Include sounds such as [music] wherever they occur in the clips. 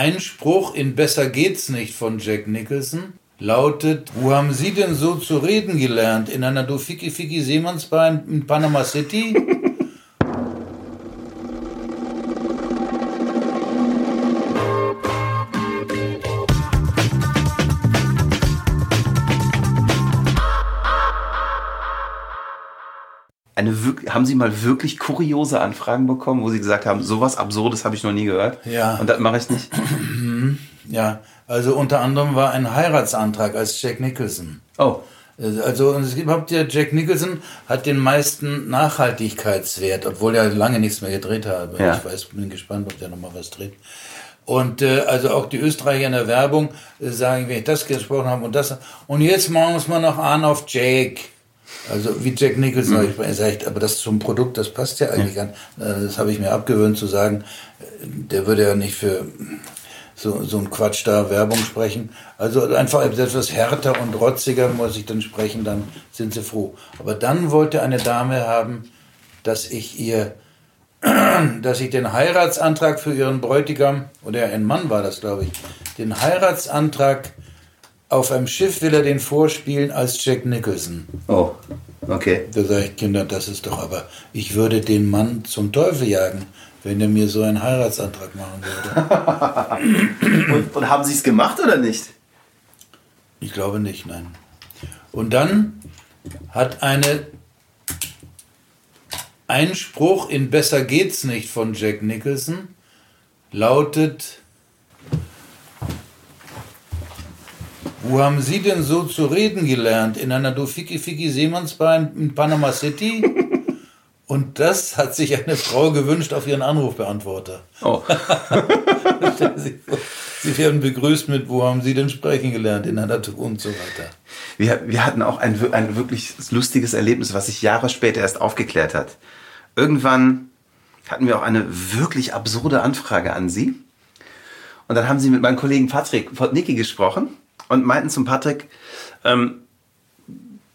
Ein Spruch in Besser geht's nicht von Jack Nicholson lautet, wo haben Sie denn so zu reden gelernt? In einer Dofiki Fiki Seemannsbar in Panama City? Eine, haben Sie mal wirklich kuriose Anfragen bekommen, wo Sie gesagt haben, sowas Absurdes habe ich noch nie gehört? Ja. Und das mache ich nicht? [clears throat] ja, also unter anderem war ein Heiratsantrag als Jack Nicholson. Oh. Also es gibt überhaupt ja Jack Nicholson hat den meisten Nachhaltigkeitswert, obwohl er lange nichts mehr gedreht hat. Ja. Ich weiß, bin gespannt, ob der nochmal was dreht. Und äh, also auch die Österreicher in der Werbung äh, sagen, wenn ich das gesprochen habe und das. Und jetzt machen wir es mal noch an auf Jake. Also wie Jack Nicholson, mhm. ich sag, aber das zum Produkt, das passt ja eigentlich ja. an. Äh, Das habe ich mir abgewöhnt zu sagen. Der würde ja nicht für so, so ein Quatsch da Werbung sprechen. Also einfach etwas härter und rotziger muss ich dann sprechen, dann sind sie froh. Aber dann wollte eine Dame haben, dass ich ihr, [clears throat] dass ich den Heiratsantrag für ihren Bräutigam, oder ein Mann war das, glaube ich, den Heiratsantrag auf einem Schiff will er den vorspielen als Jack Nicholson. Oh, okay. Da sage ich, Kinder, das ist doch aber, ich würde den Mann zum Teufel jagen, wenn er mir so einen Heiratsantrag machen würde. [laughs] Und, und haben Sie es gemacht oder nicht? Ich glaube nicht, nein. Und dann hat eine Einspruch in Besser geht's nicht von Jack Nicholson lautet, wo haben Sie denn so zu reden gelernt? In einer Dofiki Fiki Seemannsbar in, Panama City? [laughs] Und das hat sich eine Frau gewünscht auf ihren Anrufbeantworter. Oh. [laughs] Sie werden begrüßt mit, wo haben Sie denn sprechen gelernt? In einer Tour und so weiter. Wir, wir hatten auch ein, ein wirklich lustiges Erlebnis, was sich Jahre später erst aufgeklärt hat. Irgendwann hatten wir auch eine wirklich absurde Anfrage an Sie. Und dann haben Sie mit meinem Kollegen Patrick Potnicki gesprochen und meinten zum Patrick, ähm,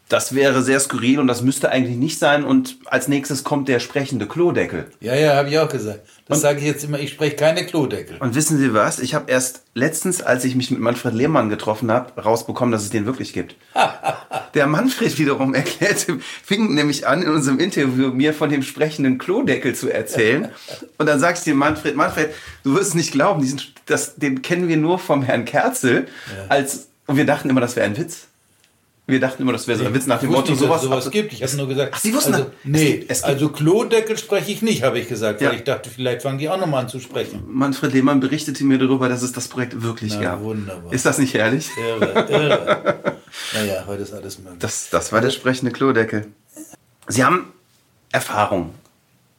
das wäre sehr skurril und das müsste eigentlich nicht sein. Und als nächstes kommt der sprechende Klodeckel. Ja, ja, habe ich auch gesagt. Das sage ich jetzt immer, ich spreche keine Klodeckel. Und wissen Sie was? Ich habe erst letztens, als ich mich mit Manfred Lehmann getroffen habe, rausbekommen, dass es den wirklich gibt. [laughs] Der Manfred wiederum erklärte, fing nämlich an, in unserem Interview mir von dem sprechenden Klodeckel zu erzählen. [laughs] Und dann sagst du dir, Manfred, Manfred, du wirst es nicht glauben, diesen, das, den kennen wir nur vom Herrn Kerzel. Als, und wir dachten immer, das wäre ein Witz. Wir dachten immer, das wäre so ein Witz nach dem Motto, nicht, sowas. es sowas gibt. Ich habe nur gesagt. Ach, Sie wussten also, das? Es Nee, gibt- es gibt- also Klodeckel spreche ich nicht, habe ich gesagt, weil Ja. ich dachte, vielleicht fangen die auch nochmal an zu sprechen. Manfred Lehmann berichtete mir darüber, dass es das Projekt wirklich Na, gab. wunderbar. Ist das nicht herrlich? Irre, irre. naja, heute ist alles möglich. Das, das war der sprechende Klodeckel. Sie haben Erfahrung,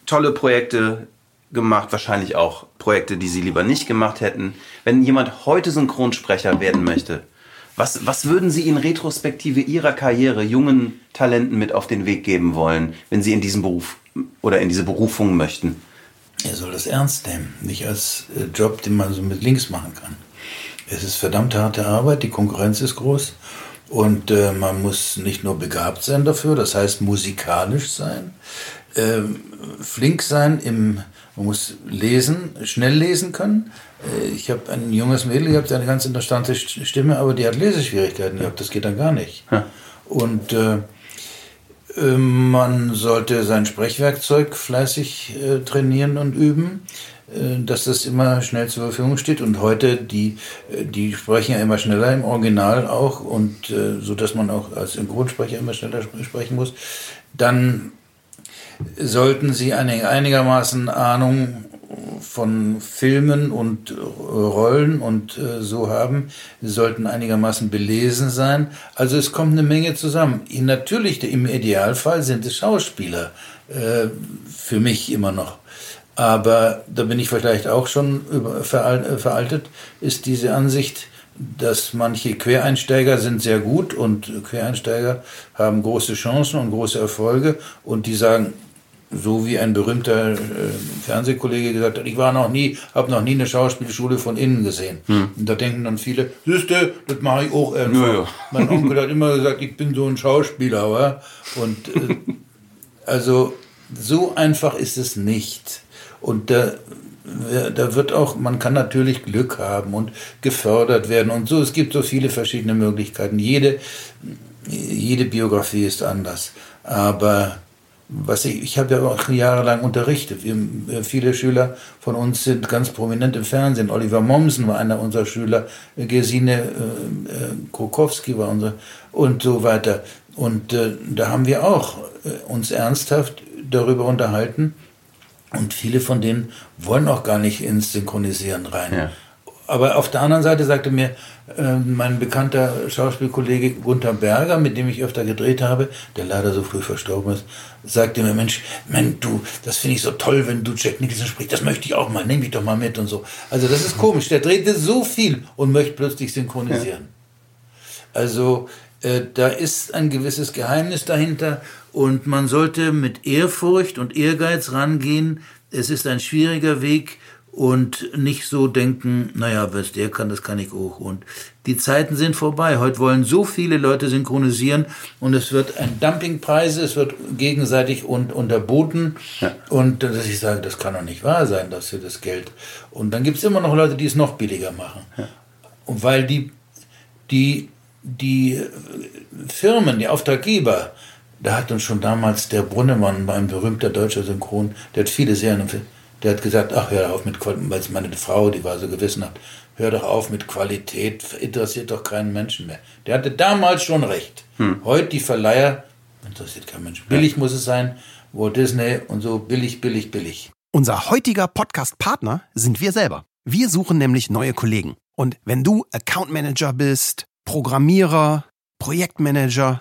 tolle Projekte gemacht, wahrscheinlich auch Projekte, die Sie lieber nicht gemacht hätten. Wenn jemand heute Synchronsprecher werden möchte, was, was würden Sie in Retrospektive Ihrer Karriere jungen Talenten mit auf den Weg geben wollen, wenn Sie in diesen Beruf oder in diese Berufung möchten? Er soll das ernst nehmen, nicht als äh, Job, den man so mit links machen kann. Es ist verdammt harte Arbeit, die Konkurrenz ist groß und äh, man muss nicht nur begabt sein dafür, das heißt musikalisch sein, ähm, flink sein, im, man muss lesen, schnell lesen können. Äh, ich habe ein junges Mädel gehabt, eine ganz interessante St- Stimme, aber die hat Leseschwierigkeiten gehabt, das geht dann gar nicht. Und äh, äh, Man sollte sein Sprechwerkzeug fleißig äh, trainieren und üben, äh, dass das immer schnell zur Verfügung steht. Und heute, die, äh, die sprechen ja immer schneller im Original auch, und äh, so dass man auch als Synchronsprecher immer schneller spre- sprechen muss. Dann sollten sie eine einigermaßen Ahnung von Filmen und äh, Rollen und äh, so haben. Sie sollten einigermaßen belesen sein. Also es kommt eine Menge zusammen. Natürlich, im Idealfall sind es Schauspieler. Äh, für mich immer noch. Aber da bin ich vielleicht auch schon äh, veraltet, ist diese Ansicht, dass manche Quereinsteiger sind sehr gut und Quereinsteiger haben große Chancen und große Erfolge und die sagen, so wie ein berühmter äh, Fernsehkollege gesagt hat, ich war noch nie, habe noch nie eine Schauspielschule von innen gesehen. Und da denken dann viele, siehste, das mache ich auch irgendwann. Ja, ja. Mein Onkel hat immer gesagt, ich bin so ein Schauspieler, wa? Und äh, also so einfach ist es nicht. Und da da wird auch, man kann natürlich Glück haben und gefördert werden und so. Es gibt so viele verschiedene Möglichkeiten. Jede, jede Biografie ist anders. Aber was ich, ich habe ja auch jahrelang unterrichtet. Wir, äh, viele Schüler von uns sind ganz prominent im Fernsehen. Oliver Mommsen war einer unserer Schüler, Gesine äh, äh, Krokowski war unser und so weiter. Und äh, da haben wir auch äh, uns ernsthaft darüber unterhalten. Und viele von denen wollen auch gar nicht ins Synchronisieren rein. Ja. Aber auf der anderen Seite sagte mir äh, mein bekannter Schauspielkollege Gunther Berger, mit dem ich öfter gedreht habe, der leider so früh verstorben ist, sagte mir, Mensch, Mensch, du, das finde ich so toll, wenn du Jack Nicholson sprichst, das möchte ich auch mal, nimm mich doch mal mit und so. Also das ist komisch, der drehte so viel und möchte plötzlich synchronisieren. Ja. Also äh, da ist ein gewisses Geheimnis dahinter und man sollte mit Ehrfurcht und Ehrgeiz rangehen. Es ist ein schwieriger Weg und nicht so denken, naja, was der kann, das kann ich auch. Und die Zeiten sind vorbei. Heute wollen so viele Leute synchronisieren und es wird ein Dumpingpreise, es wird gegenseitig und unterboten. Ja. Und dass ich sage, das kann doch nicht wahr sein, dass sie das Geld. Und dann gibt es immer noch Leute, die es noch billiger machen. Ja. Und weil die, die, die Firmen, die Auftraggeber, da hat uns schon damals der Brunnemann, ein berühmter deutscher Synchron, der hat viele Serien der hat gesagt, ach, hör auf mit Qualität, weil meine Frau, die war so gewissenhaft, hör doch auf mit Qualität, interessiert doch keinen Menschen mehr. Der hatte damals schon recht. Hm. Heute die Verleiher, interessiert keinen Menschen. Billig ja. muss es sein, Walt Disney und so, billig, billig, billig. Unser heutiger Podcast-Partner sind wir selber. Wir suchen nämlich neue Kollegen. Und wenn du Account Manager bist, Programmierer, Projektmanager